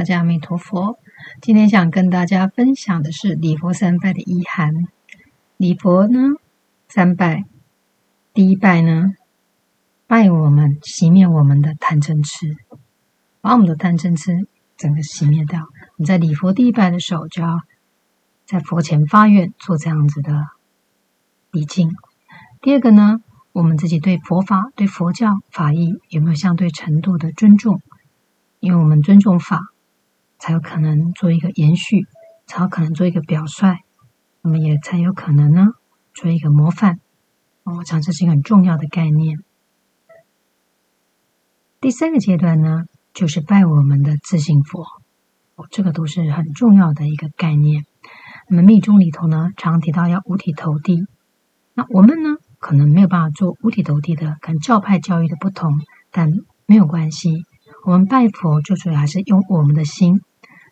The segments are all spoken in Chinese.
大家阿弥陀佛。今天想跟大家分享的是礼佛三拜的意涵。礼佛呢，三拜，第一拜呢，拜我们熄灭我们的贪嗔痴，把我们的贪嗔痴整个熄灭掉。我们在礼佛第一拜的时候，就要在佛前发愿，做这样子的礼敬。第二个呢，我们自己对佛法、对佛教法义有没有相对程度的尊重？因为我们尊重法，才有可能做一个延续，才有可能做一个表率，我们也才有可能呢做一个模范。我想这是一个很重要的概念。第三个阶段呢，就是拜我们的自性佛，哦，这个都是很重要的一个概念。那么密宗里头呢，常提到要五体投地，那我们呢，可能没有办法做五体投地的，跟教派教育的不同，但没有关系。我们拜佛，最主要还是用我们的心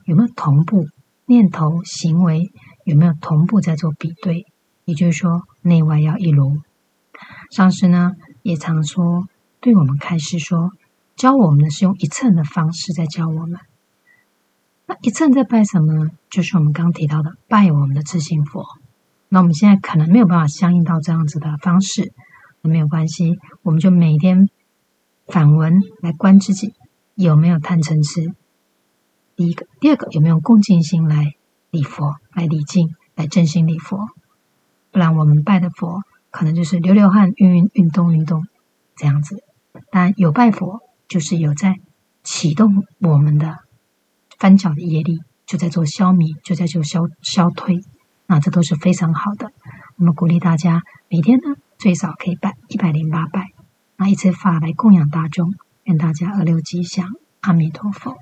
有没有同步，念头、行为有没有同步在做比对，也就是说内外要一如。上师呢也常说，对我们开示说，教我们的是用一乘的方式在教我们。那一乘在拜什么？就是我们刚提到的拜我们的自性佛。那我们现在可能没有办法相应到这样子的方式，那没有关系，我们就每天反文来观自己。有没有贪嗔痴？第一个，第二个，有没有恭敬心来礼佛、来礼敬、来真心礼佛？不然我们拜的佛可能就是流流汗、运运运动运动这样子。但有拜佛，就是有在启动我们的翻搅的业力，就在做消弭，就在做消消退。那这都是非常好的。我们鼓励大家每天呢，最少可以拜一百零八拜，拿一次法来供养大众。愿大家二六吉祥，阿弥陀佛。